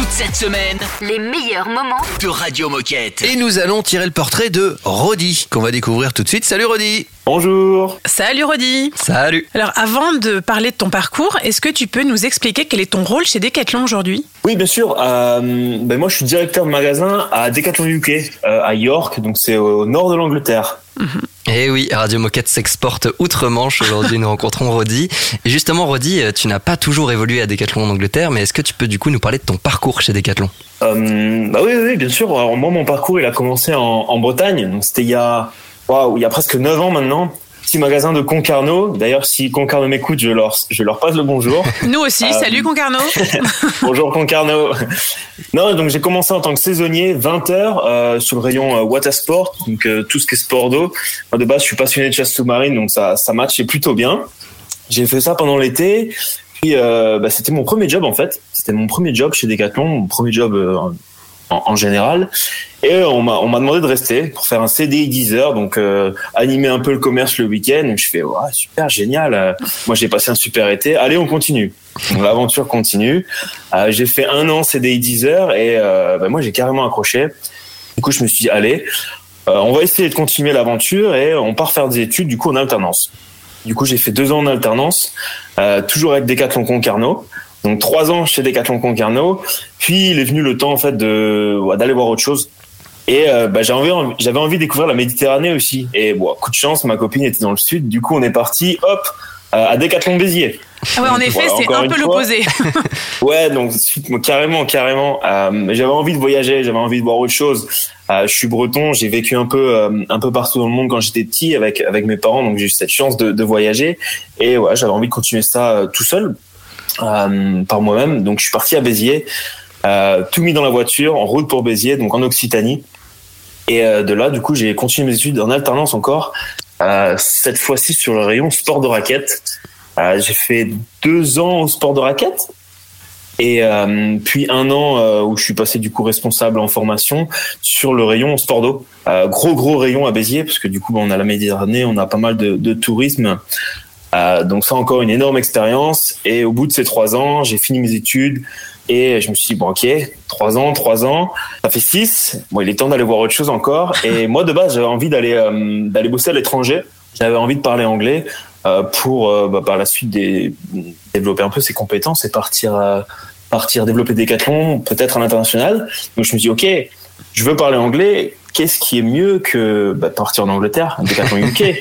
Toute cette semaine, Les meilleurs moments de Radio Moquette. Et nous allons tirer le portrait de Rodi, qu'on va découvrir tout de suite. Salut Rodi Bonjour. Salut Rodi Salut Alors avant de parler de ton parcours, est-ce que tu peux nous expliquer quel est ton rôle chez Decathlon aujourd'hui? Oui, bien sûr. Euh, ben moi, je suis directeur de magasin à Decathlon UK, euh, à York, donc c'est au nord de l'Angleterre. Eh oui, Radio Moquette s'exporte outre-Manche. Aujourd'hui, nous rencontrons Rodi. Et justement, Rodi, tu n'as pas toujours évolué à Decathlon en Angleterre, mais est-ce que tu peux du coup nous parler de ton parcours chez Decathlon? Euh, bah oui, bien sûr. Alors, moi, mon parcours, il a commencé en, Bretagne, donc c'était il il y a presque 9 ans maintenant. Petit magasin de Concarneau. D'ailleurs, si Concarneau m'écoute, je leur, je leur passe le bonjour. Nous aussi, Euh, salut Concarneau Bonjour Concarneau. Non, donc j'ai commencé en tant que saisonnier 20 heures euh, sur le rayon euh, water sport, donc euh, tout ce qui est sport d'eau. De base, je suis passionné de chasse sous-marine, donc ça ça matchait plutôt bien. J'ai fait ça pendant l'été. Puis euh, bah, c'était mon premier job en fait. C'était mon premier job chez Decathlon, mon premier job en, en général. Et euh, on m'a on m'a demandé de rester pour faire un CDI 10 heures, donc euh, animer un peu le commerce le week-end. Je fais ouais, super génial. Euh, Moi j'ai passé un super été. Allez on continue. L'aventure continue. Euh, j'ai fait un an CDI 10 heures et euh, bah, moi j'ai carrément accroché. Du coup je me suis dit allez, on va essayer de continuer l'aventure et on part faire des études du coup en alternance. Du coup j'ai fait deux ans en alternance, toujours avec Decathlon Concarneau. Donc trois ans chez Decathlon Concarneau. Puis il est venu le temps en fait de d'aller voir autre chose. Et euh, bah, j'avais envie, j'avais envie de découvrir la Méditerranée aussi. Et bon, coup de chance, ma copine était dans le sud. Du coup, on est parti, hop, euh, à Decathlon Béziers. Ah ouais, en effet, Voilà, c'est un peu l'opposé. Ouais, donc carrément, carrément. Euh, j'avais envie de voyager, j'avais envie de voir autre chose. Euh, je suis breton, j'ai vécu un peu, euh, un peu partout dans le monde quand j'étais petit avec avec mes parents, donc j'ai eu cette chance de, de voyager. Et ouais, j'avais envie de continuer ça tout seul, par moi-même. Donc je suis parti à Béziers, tout mis dans la voiture, en route pour Béziers, donc en Occitanie. Et euh, de là, du coup, j'ai continué mes études en alternance encore. Euh, cette fois-ci sur le rayon sport de raquette. Euh, j'ai fait deux ans au sport de raquette. Et puis un an où je suis passé du coup responsable en formation sur le rayon sport d'eau. Gros gros rayon à Béziers parce que du coup on a la Méditerranée, on a pas mal de, tourisme. Donc ça encore une énorme expérience. Et au bout de ces trois ans, j'ai fini mes études et je me suis dit bon ok, trois ans, trois ans, ça fait six. Bon il est temps d'aller voir autre chose encore. Et moi de base j'avais envie d'aller euh, d'aller bosser à l'étranger. J'avais envie de parler anglais euh, pour euh, bah, par la suite des, développer un peu ses compétences et partir partir développer des Decathlon, peut-être à l'international. Donc je me suis dit, ok, je veux parler anglais. Qu'est-ce qui est mieux que bah, partir en Angleterre, un Decathlon UK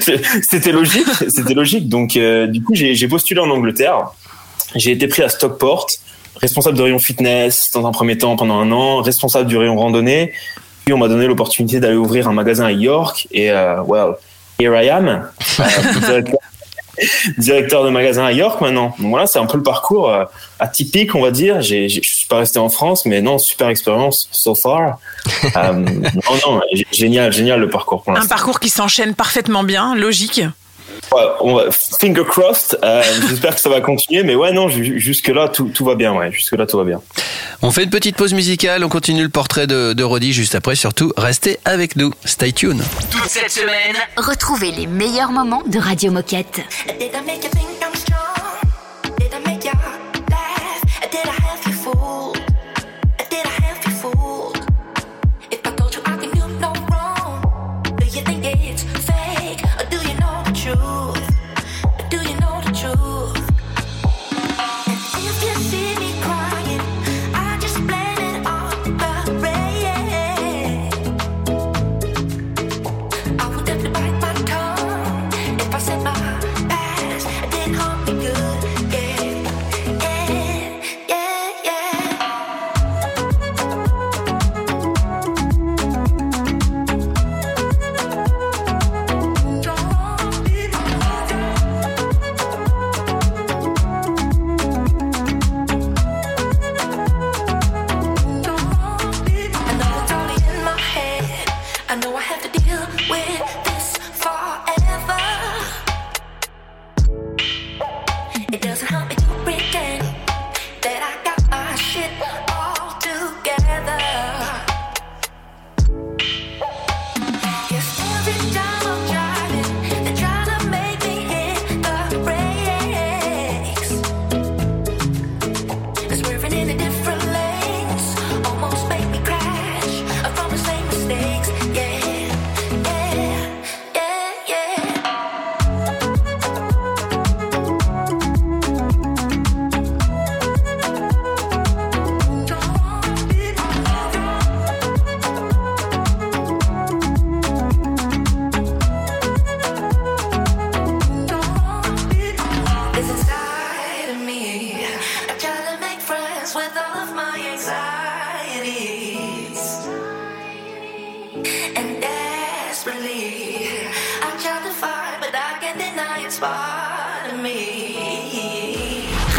C'était logique, c'était logique. Donc du coup, j'ai postulé en Angleterre. J'ai été pris à Stockport, responsable de rayon fitness dans un premier temps pendant un an, responsable du rayon randonnée. Puis on m'a donné l'opportunité d'aller ouvrir un magasin à York et euh, well, here I am, euh, directeur, directeur de magasin à York maintenant. Donc voilà, c'est un peu le parcours euh, atypique, on va dire. J'ai, je suis pas resté en France, mais non, super expérience so far. Euh, non, non, génial, génial le parcours pour Un parcours qui s'enchaîne parfaitement bien, logique. Ouais, on va, finger crossed. Euh, j'espère que ça va continuer, mais ouais, non, jusque là tout, tout va bien, ouais, jusque là tout va bien. On fait une petite pause musicale, on continue le portrait de, de Rodi juste après. Surtout, restez avec nous. Stay tuned. Toute cette semaine, Retrouvez les meilleurs moments de Radio Moquette.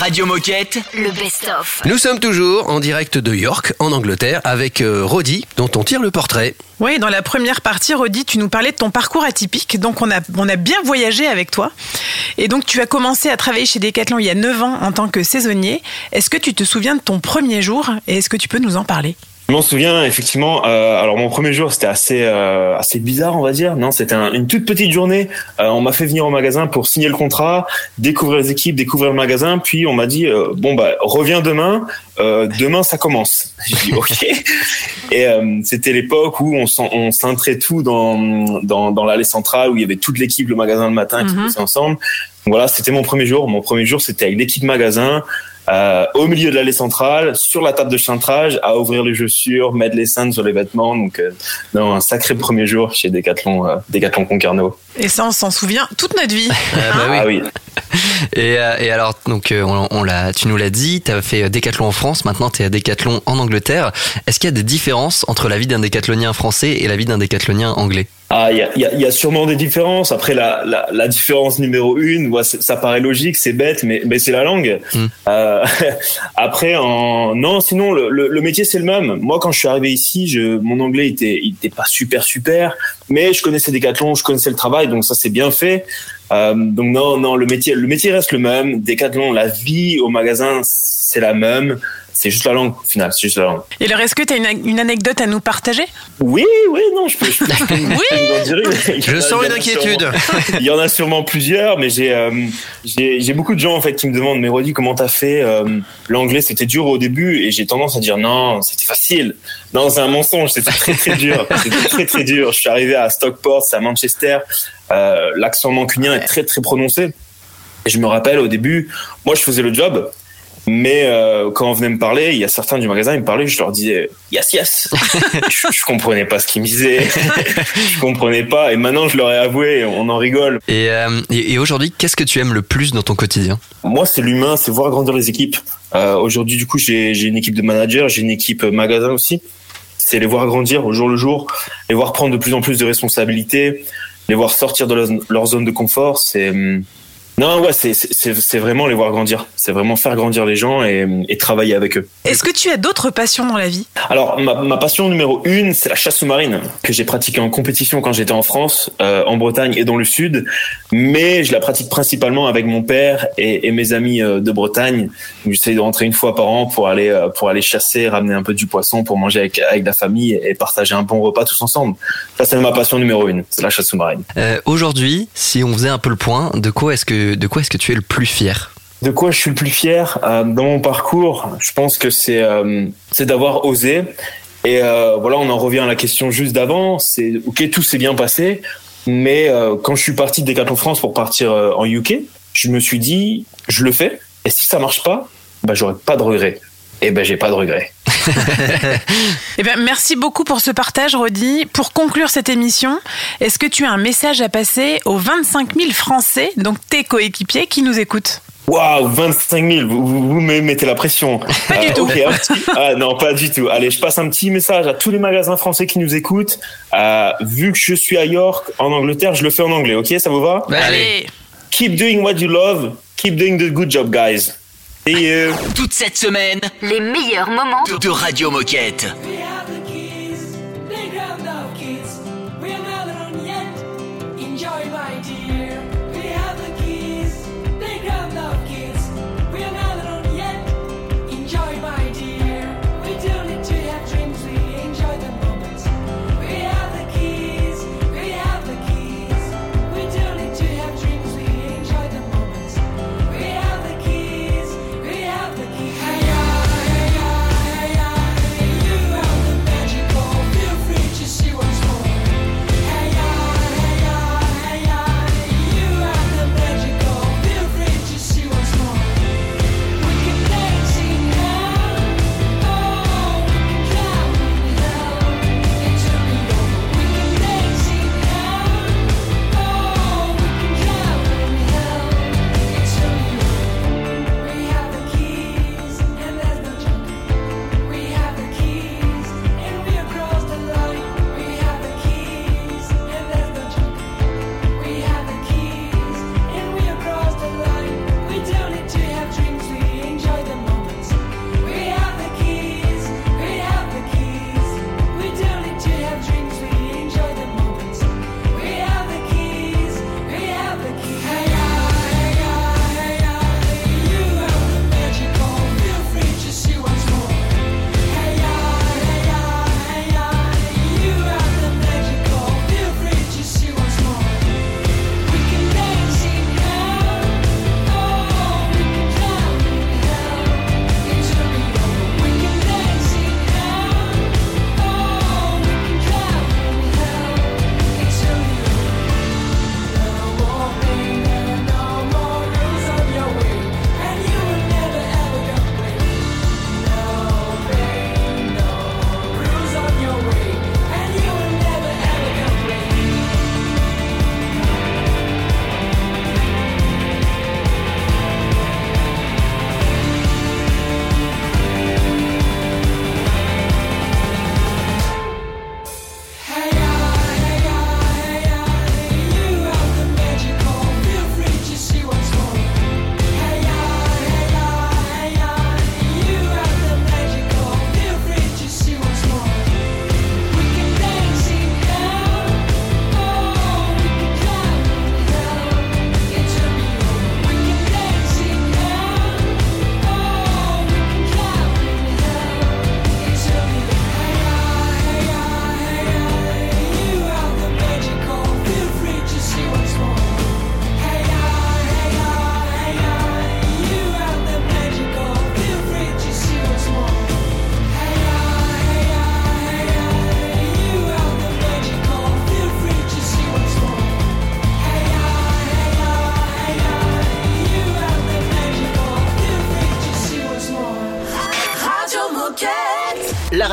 Radio Moquette, le best-of. Nous sommes toujours en direct de York, en Angleterre, avec euh, Roddy, dont on tire le portrait. Oui, dans la première partie, Roddy, tu nous parlais de ton parcours atypique. Donc, on a, on a bien voyagé avec toi. Et donc, tu as commencé à travailler chez Decathlon il y a 9 ans en tant que saisonnier. Est-ce que tu te souviens de ton premier jour et est-ce que tu peux nous en parler? Je m'en souviens effectivement. euh, alors mon premier jour c'était assez euh, assez bizarre on va dire. Non, c'était un- une toute petite journée. Euh, on m'a fait venir au magasin pour signer le contrat, découvrir les équipes, découvrir le magasin. Puis on m'a dit bon bah reviens demain. Demain ça commence. J'ai dit ok. Et c'était l'époque où on on cintrait tout dans dans, dans l'allée centrale où il y avait toute l'équipe le magasin le matin qui Mhm. bossait ensemble. Donc voilà, c'était mon premier jour. Mon premier jour c'était avec l'équipe magasin euh, au milieu de l'allée centrale, sur la table de cintrage, à ouvrir les chaussures, mettre les cintres sur les vêtements. Donc, euh, non, un sacré premier jour chez Decathlon, euh, Decathlon Concarneau. Et ça, on s'en souvient toute notre vie. Ah bah oui. Ah oui. Et, euh, et alors, donc, euh, on, on l'a, tu nous l'as dit, tu as fait euh, Décathlon en France, maintenant tu es à Décathlon en Angleterre. Est-ce qu'il y a des différences entre la vie d'un décathlonien français et la vie d'un décathlonien anglais? Ah, il y a, il y a- il y a sûrement des différences. Après, la, la, la différence numéro une, ouais, ça paraît logique, c'est bête, mais, mais c'est la langue. Mm. Euh, après, en non, sinon le, le, le métier c'est le même. Moi, quand je suis arrivé ici, je, mon anglais était, il était pas super super, mais je connaissais Decathlon, je connaissais le travail, donc ça c'est bien fait. Euh, donc non, non, le métier, le métier reste le même. Decathlon, la vie au magasin, c'est la même. C'est juste la langue, au final, c'est juste la langue. Et alors, est-ce que tu as une, une anecdote à nous partager? Oui, oui, non, je peux. Je, peux, je peux- Oui. je sens une inquiétude. Il y en a sûrement plusieurs, mais j'ai euh, j'ai j'ai beaucoup de gens en fait qui me demandent, mais Rodi, comment t'as fait euh, L'anglais, c'était dur au début, et j'ai tendance à dire non, c'était facile. Non, c'est un mensonge, c'était très très dur. C'était très très dur. Je suis arrivé à Stockport, c'est à Manchester. Euh, L'accent mancunien est très très prononcé. Et je me rappelle au début, moi je faisais le job, mais euh, quand on venait me parler, il y a certains du magasin, ils me parlaient, je leur disais yes yes. je, je comprenais pas ce qu'ils me disaient, je comprenais pas. Et maintenant je leur ai avoué, on en rigole. Et, euh, et, et aujourd'hui, qu'est-ce que tu aimes le plus dans ton quotidien? Moi c'est l'humain, c'est voir grandir les équipes. Euh, Aujourd'hui du coup j'ai j'ai une équipe de managers, j'ai une équipe euh, magasin aussi. C'est les voir grandir au jour le jour, les voir prendre de plus en plus de responsabilités, les voir sortir de leur, leur zone de confort. C'est hum, non ouais c'est vraiment les voir grandir. C'est vraiment faire grandir les gens et, et travailler avec eux. Est-ce que tu as d'autres passions dans la vie? Alors, ma, ma passion numéro une, c'est la chasse sous-marine que j'ai pratiquée en compétition quand j'étais en France, euh, en Bretagne et dans le Sud. Mais je la pratique principalement avec mon père et, et mes amis euh, de Bretagne. J'essaie de rentrer une fois par an pour aller euh, pour aller chasser, ramener un peu du poisson pour manger avec avec la famille et partager un bon repas tous ensemble. Ça, c'est ma passion numéro une, c'est la chasse sous-marine. Euh, Aujourd'hui, si on faisait un peu le point, de quoi est-ce que de quoi est-ce que tu es le plus fier De quoi je suis le plus fier euh, dans mon parcours Je pense que c'est euh, d'avoir osé. Et euh, voilà, on en revient à la question juste d'avant. C'est ok, tout s'est bien passé, mais quand je suis parti de Decathlon France pour partir en UK, je me suis dit, je le fais. Et si ça marche pas, bah pas de regrets. Et ben j'ai pas de regrets. Eh bien, merci beaucoup pour ce partage, Rodi. Pour conclure cette émission, est-ce que tu as un message à passer aux 25 000 Français, donc tes coéquipiers, qui nous écoutent? Waouh, 25 000, vous, vous, vous me mettez la pression. Pas du tout. un petit- ah, non, pas du tout. Allez, je passe un petit message à tous les magasins français qui nous écoutent. Euh, vu que je suis à York, en Angleterre, je le fais en anglais, ok? Ça vous va? Allez, Keep doing what you love. Keep doing the good job, guys. See you. Toute cette semaine Les meilleurs moments de, de Radio Moquette.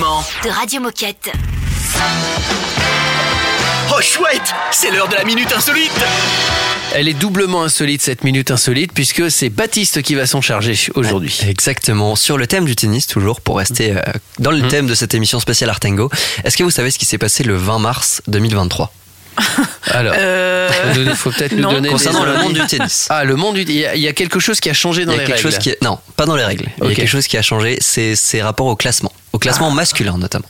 De Radio Moquette. Oh chouette, c'est l'heure de la minute insolite. Elle est doublement insolite cette minute insolite puisque c'est Baptiste qui va s'en charger aujourd'hui. Exactement. Sur le thème du tennis, toujours, pour rester euh, dans le thème de cette émission spéciale Artengo, est-ce que vous savez ce qui s'est passé le 20 mars 2023 Alors, Euh, il faut peut-être nous donner Concernant le monde du tennis. Ah, le monde du il y, a, il y a quelque chose qui a changé dans les quelque règles. chose qui est... Non, pas dans les règles. Il y a quelque chose qui a changé, c'est ses rapports au classement. Au classement masculin notamment.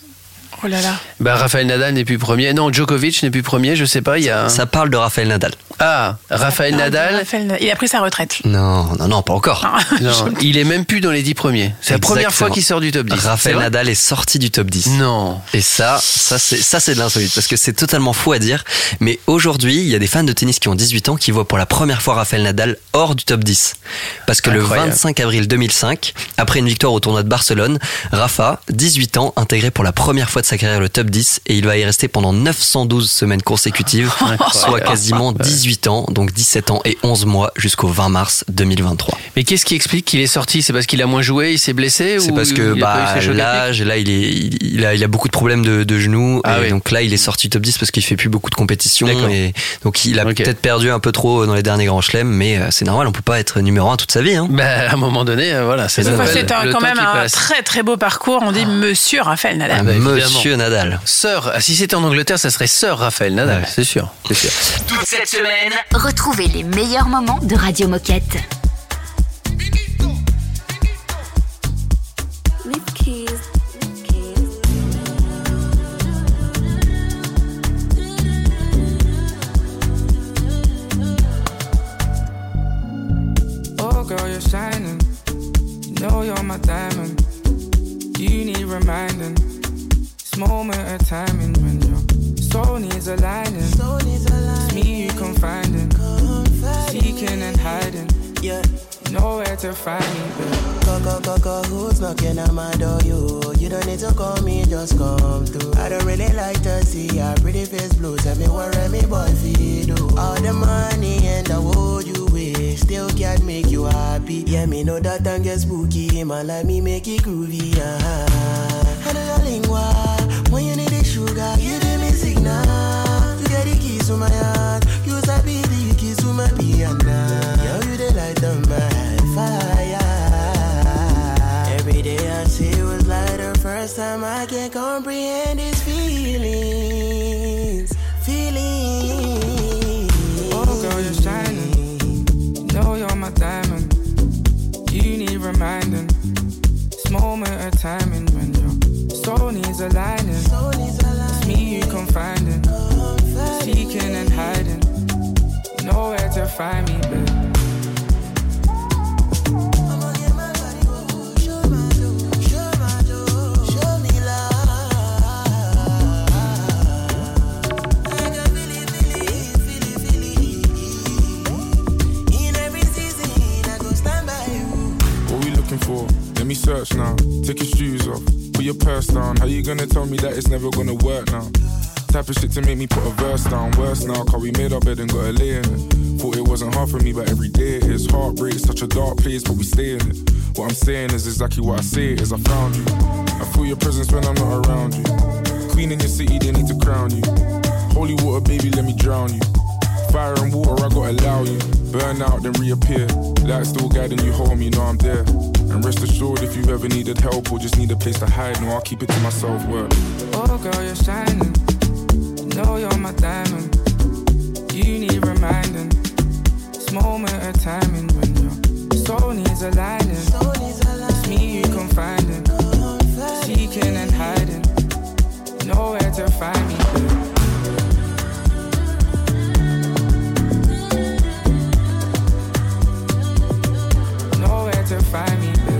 Oh là là. Bah, Raphaël Nadal n'est plus premier. Non, Djokovic n'est plus premier. Je sais pas. Il y a. Ça parle de Raphaël Nadal. Ah, Raphaël Nadal. Raphaël- Il a pris sa retraite. Non, non, non, pas encore. Non, il est même plus dans les 10 premiers. C'est la première fois qu'il sort du top 10. C'est Raphaël vrai Nadal est sorti du top 10. Non. Et ça, ça c'est ça c'est de l'insolite parce que c'est totalement fou à dire. Mais aujourd'hui, il y a des fans de tennis qui ont 18 ans qui voient pour la première fois Rafael Nadal hors du top 10. Parce que Incroyable. le 25 avril 2005, après une victoire au tournoi de Barcelone, Rafa, 18 ans, intégré pour la première fois de sa carrière le top 10 et il va y rester pendant 912 semaines consécutives, soit quasiment 18 ans, donc 17 ans et 11 mois jusqu'au 20 mars 2023. Mais qu'est-ce qui explique qu'il est sorti? C'est parce qu'il a moins joué, il s'est blessé C'est ou parce que bah, l'âge, là, il, est, il, il a, il a beaucoup de problèmes de, de genoux. Ah et oui. donc là, il est sorti top 10 parce qu'il fait plus beaucoup de compétitions. Et donc il a peut-être perdu un peu trop dans les derniers grands chelems, mais euh, c'est normal, on peut pas être numéro un toute sa vie. Hein. Bah, à un moment donné, euh, voilà, c'est quand même un passe. très très beau parcours. On dit Monsieur Raphaël Nadal. Ah bah. Monsieur Nadal. Sœur, ah, si c'était en Angleterre, ça serait sœur Raphaël Nadal, Ouais. c'est sûr. C'est sûr. Toute cette semaine, Retrouvez les meilleurs moments de Radio Moquette. Oh, girl, you're shining. You know you're my diamond. You need reminding. Moment of timing when your soul needs aligning. It's me you confiding. Seeking and hiding. Yeah. Nowhere to find me, babe. Go, go, go, go, who's knocking at my door? You, you don't need to call me, just come through. I don't really like to see your pretty face blue. Tell me what me boy do. All the money and the world you wish still can't make you happy. Yeah, me know that time get spooky, man. Like me make it groovy, uh-huh. I know your lingua. To my heart. You sabi the keys to my piano. Yo, you the light of my fire. Every day I see was like the first time I can comprehend these feelings. Feelings. Oh, girl, you're shining. You know you're my diamond. You need reminding. This moment of timing when your soul needs aligning. What we looking for? Let me search now. Take your shoes off. Put your purse down. How you gonna tell me that it's never gonna work now? Type of shit to make me put a verse down. Worse now, cause we made our bed and got a lay in it. Thought it wasn't hard for me, but every day it is. Heartbreak, such a dark place, but we stay in it. What I'm saying is exactly what I say is I found you. I feel your presence when I'm not around you. Queen in your city, they need to crown you. Holy water, baby, let me drown you. Fire and water, I gotta allow you. Burn out, then reappear. Light still guiding you home, you know I'm there. And rest assured, if you ever needed help or just need a place to hide, no, I'll keep it to myself. Word. Oh, girl, you're shining. Know you're my diamond. You need reminding. This moment of timing when your soul needs aligning. It's me you confiding. Seeking and hiding. Nowhere to find me. Nowhere to find me,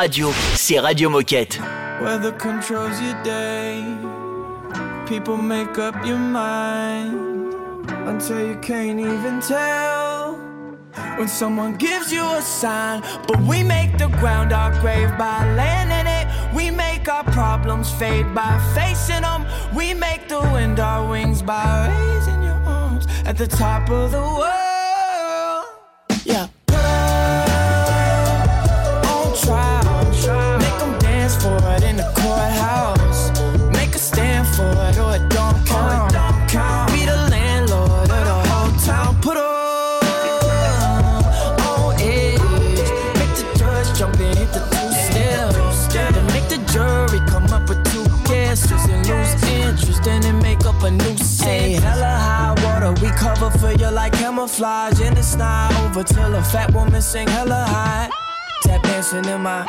radio, c'est Radio Moquette. Weather controls your day. People make up your mind. Until you can't even tell. When someone gives you a sign. But we make the ground our grave by laying in it. We make our problems fade by facing them. We make the wind our wings by raising your arms at the top of the world. camouflage in the sky, over till a fat woman sing hella high. Tap dancing in my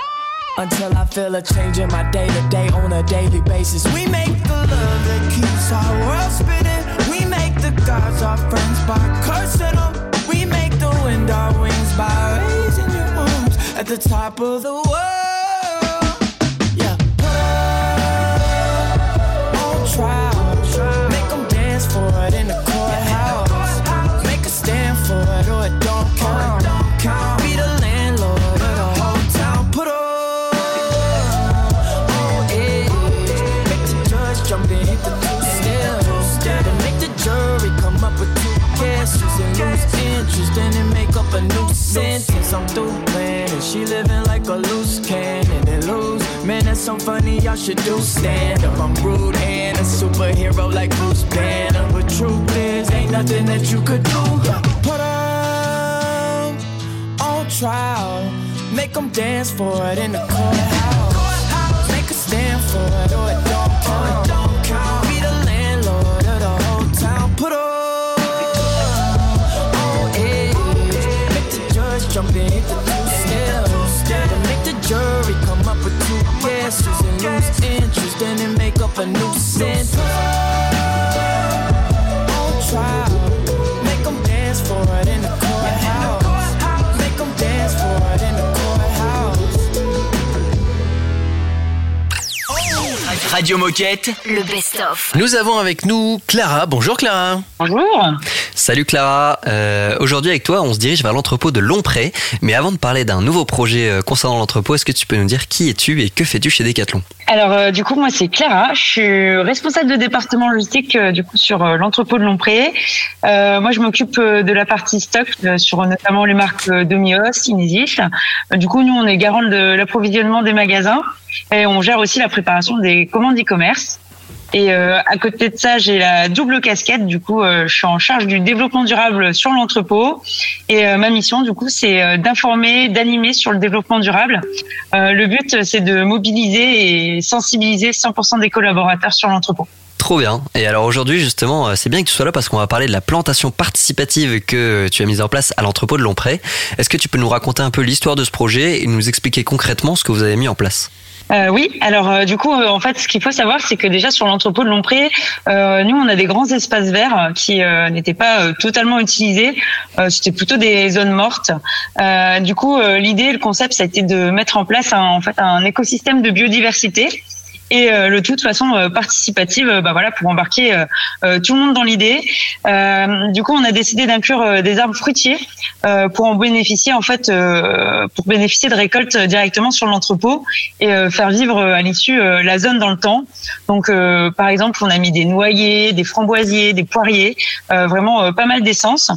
until I feel a change in my day to day on a daily basis. We make the love that keeps our world spinning. We make the gods our friends by cursing them. We make the wind our wings by raising your arms at the top of the world. She's standing make up a new sentence. I'm through playing and she living like a loose cannon and lose. Man, that's so funny. Y'all should do stand up. I'm rude and a superhero like Bruce Banner. But truth is, ain't nothing that you could do. Put on trial. Make them dance for it in the courthouse. Make stand for it Radio Moquette. Le best-of. Nous avons avec nous Clara. Bonjour Clara. Bonjour. Salut Clara, Euh, aujourd'hui avec toi on se dirige vers l'entrepôt de Longpré, mais avant de parler d'un nouveau projet euh, concernant l'entrepôt, est-ce que tu peux nous dire qui es-tu et que fais-tu chez Decathlon? Alors euh, du coup moi c'est Clara, je suis responsable de département logistique euh, du coup sur euh, l'entrepôt de Longpré. Euh, moi je m'occupe euh, de la partie stock euh, sur notamment les marques euh, Domios, Inesis. Euh, du coup nous on est garant de l'approvisionnement des magasins et on gère aussi la préparation des commandes e-commerce. Et euh, à côté de ça, j'ai la double casquette. Du coup, euh, je suis en charge du développement durable sur l'entrepôt. Et euh, ma mission, du coup, c'est d'informer, d'animer sur le développement durable. Le but, c'est de mobiliser et sensibiliser 100% des collaborateurs sur l'entrepôt. Trop bien. Et alors aujourd'hui justement, c'est bien que tu sois là parce qu'on va parler de la plantation participative que tu as mise en place à l'entrepôt de Longpré. Est-ce que tu peux nous raconter un peu l'histoire de ce projet et nous expliquer concrètement ce que vous avez mis en place? Euh, oui, alors euh, du coup, euh, en fait, ce qu'il faut savoir, c'est que déjà sur l'entrepôt de Longpré, euh, nous, on a des grands espaces verts euh, qui n'étaient pas totalement utilisés. C'était plutôt des zones mortes. Du coup, l'idée, le concept, ça a été de mettre en place un, en fait un écosystème de biodiversité. Et euh, le tout de façon euh, participative, euh, bah voilà, pour embarquer tout le monde dans l'idée. Du coup, on a décidé d'inclure des arbres fruitiers pour en bénéficier en fait, pour bénéficier de récoltes directement sur l'entrepôt et faire vivre à l'issue la zone dans le temps. Donc, par exemple, on a mis des noyers, des framboisiers, des poiriers, vraiment pas mal d'essence.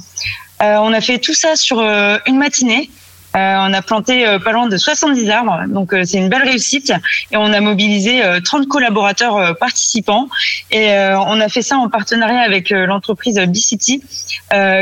On a fait tout ça sur une matinée. Euh, on a planté euh, pas loin de 70 arbres, donc euh, c'est une belle réussite. Et on a mobilisé euh, 30 collaborateurs participants. Et on a fait ça en partenariat avec l'entreprise B-City,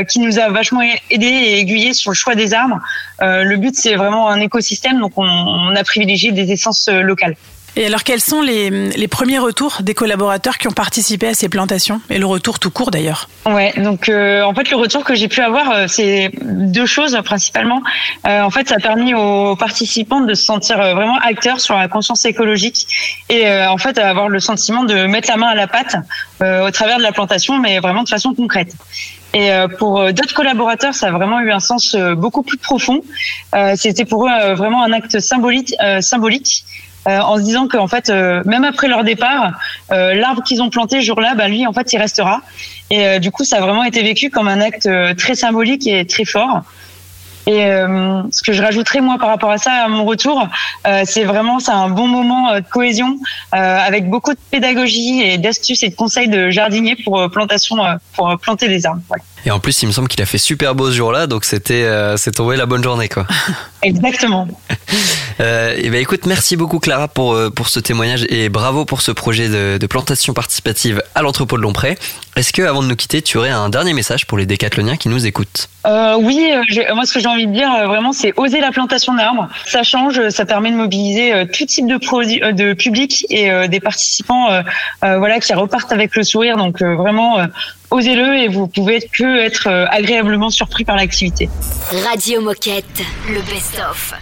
qui nous a vachement aidé et aiguillé sur le choix des arbres. Le but, c'est vraiment un écosystème, donc on, on a privilégié des essences locales. Et alors, quels sont les, premiers retours des collaborateurs qui ont participé à ces plantations Et le retour tout court d'ailleurs Ouais, donc euh, en fait le retour que j'ai pu avoir, euh, c'est deux choses principalement. Euh, en fait, ça a permis aux participants de se sentir vraiment acteurs sur la conscience écologique et en fait avoir le sentiment de mettre la main à la pâte au travers de la plantation, mais vraiment de façon concrète. Et pour d'autres collaborateurs, ça a vraiment eu un sens beaucoup plus profond. C'était pour eux vraiment un acte symbolique, symbolique. Euh, en se disant qu'en fait, euh, même après leur départ, euh, l'arbre qu'ils ont planté jour-là, bah, lui, en fait, il restera. Et euh, du coup, ça a vraiment été vécu comme un acte euh, très symbolique et très fort. Et euh, ce que je rajouterais moi par rapport à ça, à mon retour, c'est vraiment c'est un bon moment de cohésion avec beaucoup de pédagogie et d'astuces et de conseils de jardiniers pour plantation, pour planter des arbres. Voilà. Et en plus, il me semble qu'il a fait super beau ce jour-là, donc c'était euh, c'est tombé la bonne journée quoi. Exactement. Euh, et ben écoute, merci beaucoup Clara pour euh, pour ce témoignage et bravo pour ce projet de, de plantation participative à l'entrepôt de Longpré. Est-ce que avant de nous quitter, tu aurais un dernier message pour les décathloniens qui nous écoutent? Euh, oui, moi ce que j'ai envie de dire vraiment, c'est oser la plantation d'arbres. Ça change, ça permet de mobiliser tout type de de public et des participants, voilà, qui repartent avec le sourire. Donc vraiment, osez-le et vous pouvez que être euh, agréablement surpris par l'activité. Radio Moquette. Le best-of.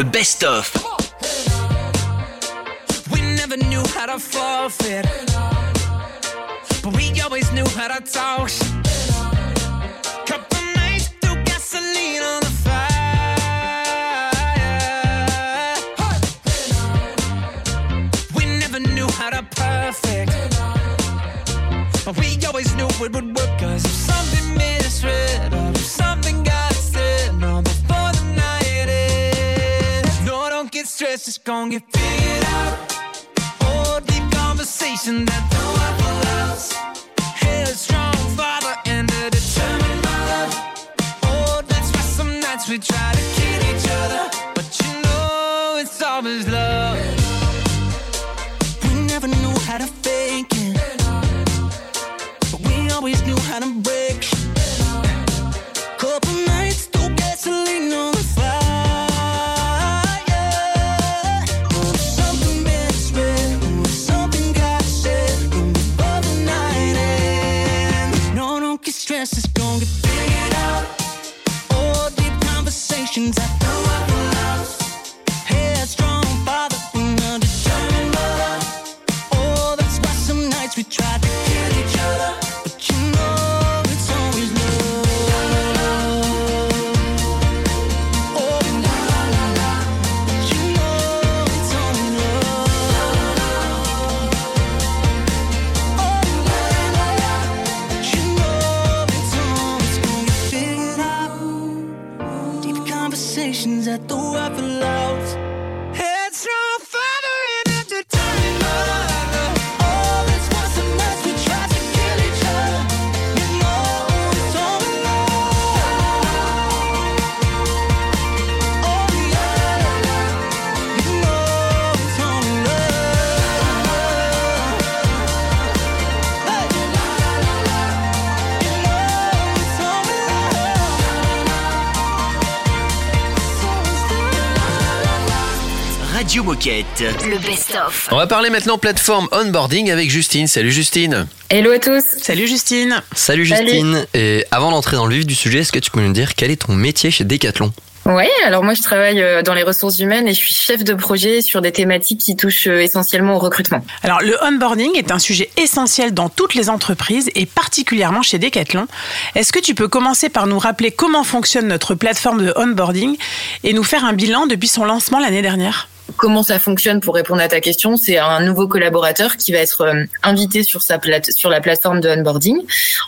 Le best-of. Don't get Moquette. Le best-of. On va parler maintenant plateforme onboarding avec Justine. Salut Justine. Hello à tous. Salut Justine. Salut Justine. Et avant d'entrer dans le vif du sujet, est-ce que tu peux nous dire quel est ton métier chez Decathlon? Ouais, alors moi je travaille euh, dans les ressources humaines et je suis chef de projet sur des thématiques qui touchent euh, essentiellement au recrutement. Alors le onboarding est un sujet essentiel dans toutes les entreprises et particulièrement chez Decathlon. Est-ce que tu peux commencer par nous rappeler comment fonctionne notre plateforme de onboarding et nous faire un bilan depuis son lancement l'année dernière? Comment ça fonctionne pour répondre à ta question C'est un nouveau collaborateur qui va être euh, invité sur sa plate sur la plateforme de onboarding.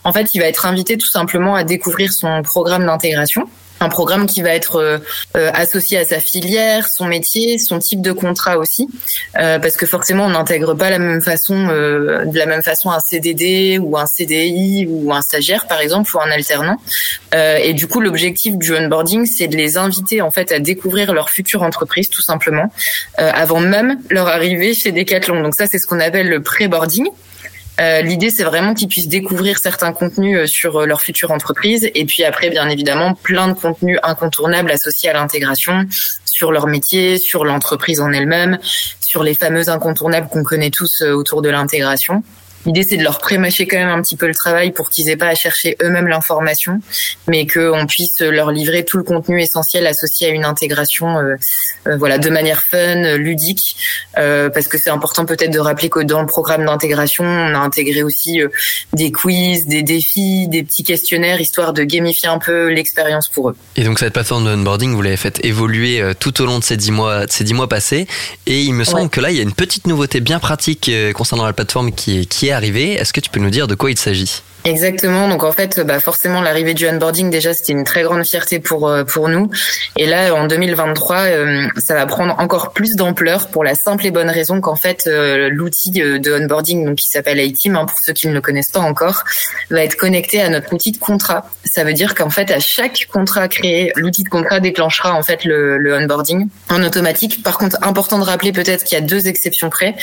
En fait, il va être invité tout simplement à découvrir son programme d'intégration un programme qui va être euh, euh, associé à sa filière, son métier, son type de contrat aussi, euh, parce que forcément on n'intègre pas la même façon, de la même façon un CDD ou un CDI ou un stagiaire par exemple ou un alternant. Et du coup l'objectif du onboarding c'est de les inviter en fait à découvrir leur future entreprise tout simplement avant même leur arrivée chez Decathlon. Donc ça c'est ce qu'on appelle le pré-boarding. Euh, L'idée, c'est vraiment qu'ils puissent découvrir certains contenus euh, sur euh, leur future entreprise et puis après, bien évidemment, plein de contenus incontournables associés à l'intégration sur leur métier, sur l'entreprise en elle-même, sur les fameux incontournables qu'on connaît tous autour de l'intégration. L'idée, c'est de leur prémâcher quand même un petit peu le travail pour qu'ils aient pas à chercher eux-mêmes l'information, mais qu'on puisse leur livrer tout le contenu essentiel associé à une intégration, euh, euh, voilà, de manière fun, ludique, euh, parce que c'est important peut-être de rappeler que dans le programme d'intégration, on a intégré aussi des quiz, des défis, des petits questionnaires, histoire de gamifier un peu l'expérience pour eux. Et donc cette plateforme de onboarding, vous l'avez faite évoluer tout au long de ces dix mois, de ces dix mois passés. Et il me semble Ouais. que là, il y a une petite nouveauté bien pratique concernant la plateforme qui est, qui est arrivée. Est-ce que tu peux nous dire de quoi il s'agit? Exactement. Donc en fait, bah forcément l'arrivée du onboarding déjà c'était une très grande fierté pour euh, pour nous. Et là en 2023, euh, ça va prendre encore plus d'ampleur pour la simple et bonne raison qu'en fait euh, l'outil de onboarding donc qui s'appelle iTeam hein, pour ceux qui ne le connaissent pas encore va être connecté à notre outil de contrat. Ça veut dire qu'en fait à chaque contrat créé, l'outil de contrat déclenchera en fait le, le onboarding en automatique. Par contre, important de rappeler peut-être qu'il y a deux exceptions près.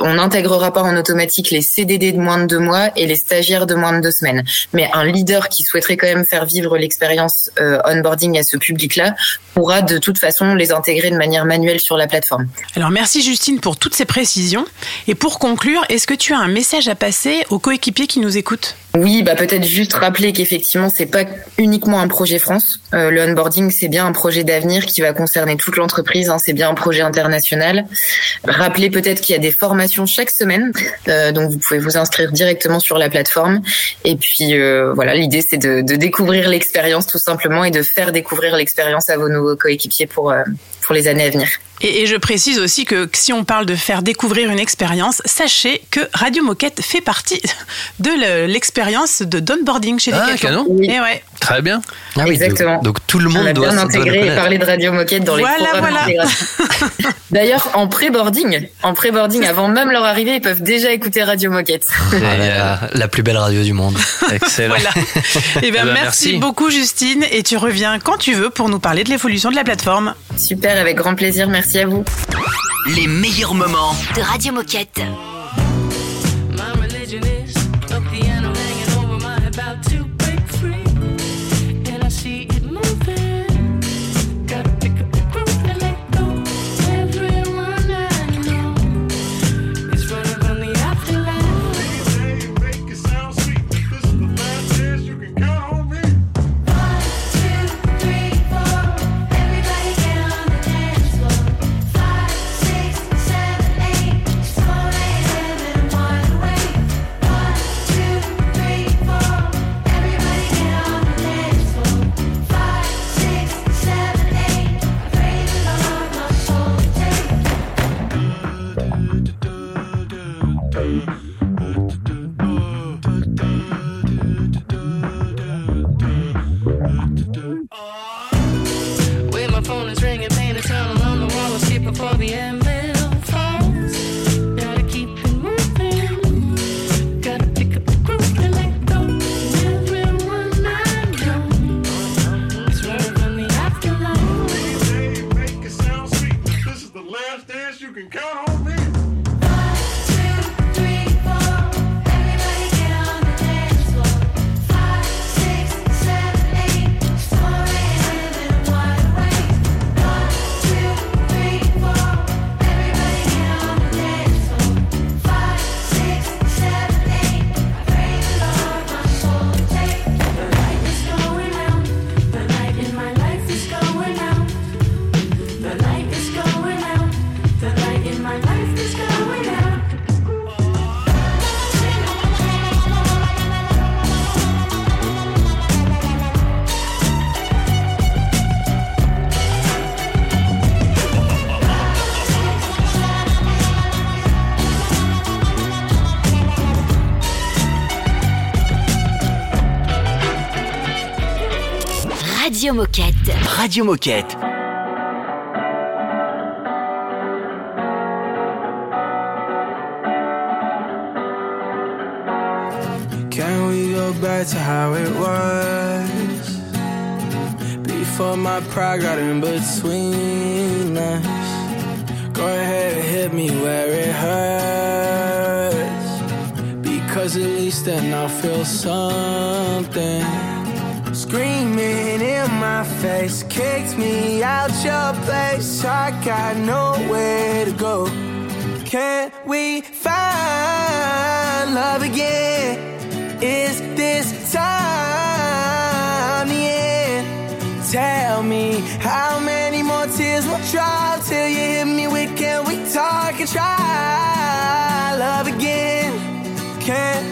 On n'intégrera pas en automatique les CDD de moins de deux mois et les stagiaires de moins de deux semaines. Mais un leader qui souhaiterait quand même faire vivre l'expérience euh, onboarding à ce public-là pourra de toute façon les intégrer de manière manuelle sur la plateforme. Alors merci Justine pour toutes ces précisions. Et pour conclure, est-ce que tu as un message à passer aux coéquipiers qui nous écoutent? Oui, bah peut-être juste rappeler qu'effectivement c'est pas uniquement un projet France. Euh, le onboarding c'est bien un projet d'avenir qui va concerner toute l'entreprise. hein, c'est bien un projet international. Rappeler peut-être qu'il y a des formations chaque semaine, euh, donc vous pouvez vous inscrire directement sur la plateforme. Et puis euh, voilà, l'idée c'est de, de découvrir l'expérience tout simplement et de faire découvrir l'expérience à vos nouveaux coéquipiers pour euh, pour les années à venir. Et, et je précise aussi que si on parle de faire découvrir une expérience, sachez que Radio Moquette fait partie de le- l'expérience de d'onboarding chez Ah, Decathlon. canon. Et ouais. Très bien. Ah oui, Exactement. Donc, donc tout le On monde a doit, intégré et parlé de Radio Moquette dans les Voilà, programmes voilà. d'intégration. D'ailleurs, en pré-boarding, en pré-boarding, avant même leur arrivée, ils peuvent déjà écouter Radio Moquette. Ah la plus belle radio du monde. Excellent. Voilà. Eh bien, Eh ben, merci, merci. beaucoup Justine et tu reviens quand tu veux pour nous parler de l'évolution de la plateforme. Super, avec grand plaisir. Merci à vous. Les meilleurs moments. De Radio Moquette. Radio Moquette. Radio Moquette. Can we go back to how it was? Before my pride got in between us. Go ahead and hit me where it hurts. Because at least then I'll feel something. Face, kicked me out your place. I got nowhere to go. Can we find love again? Is this time the end? Tell me how many more tears will drop till you hit me with can we talk and try love again? Can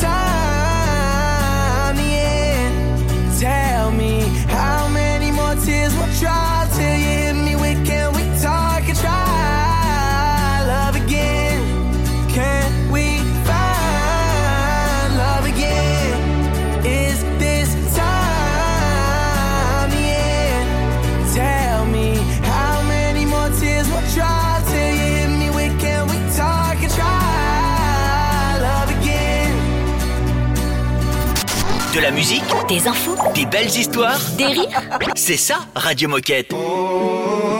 time, yeah. Tell me how many more tears will dry. De la musique Des infos. Des belles histoires. Des rires. C'est ça, Radio Moquette. Oh,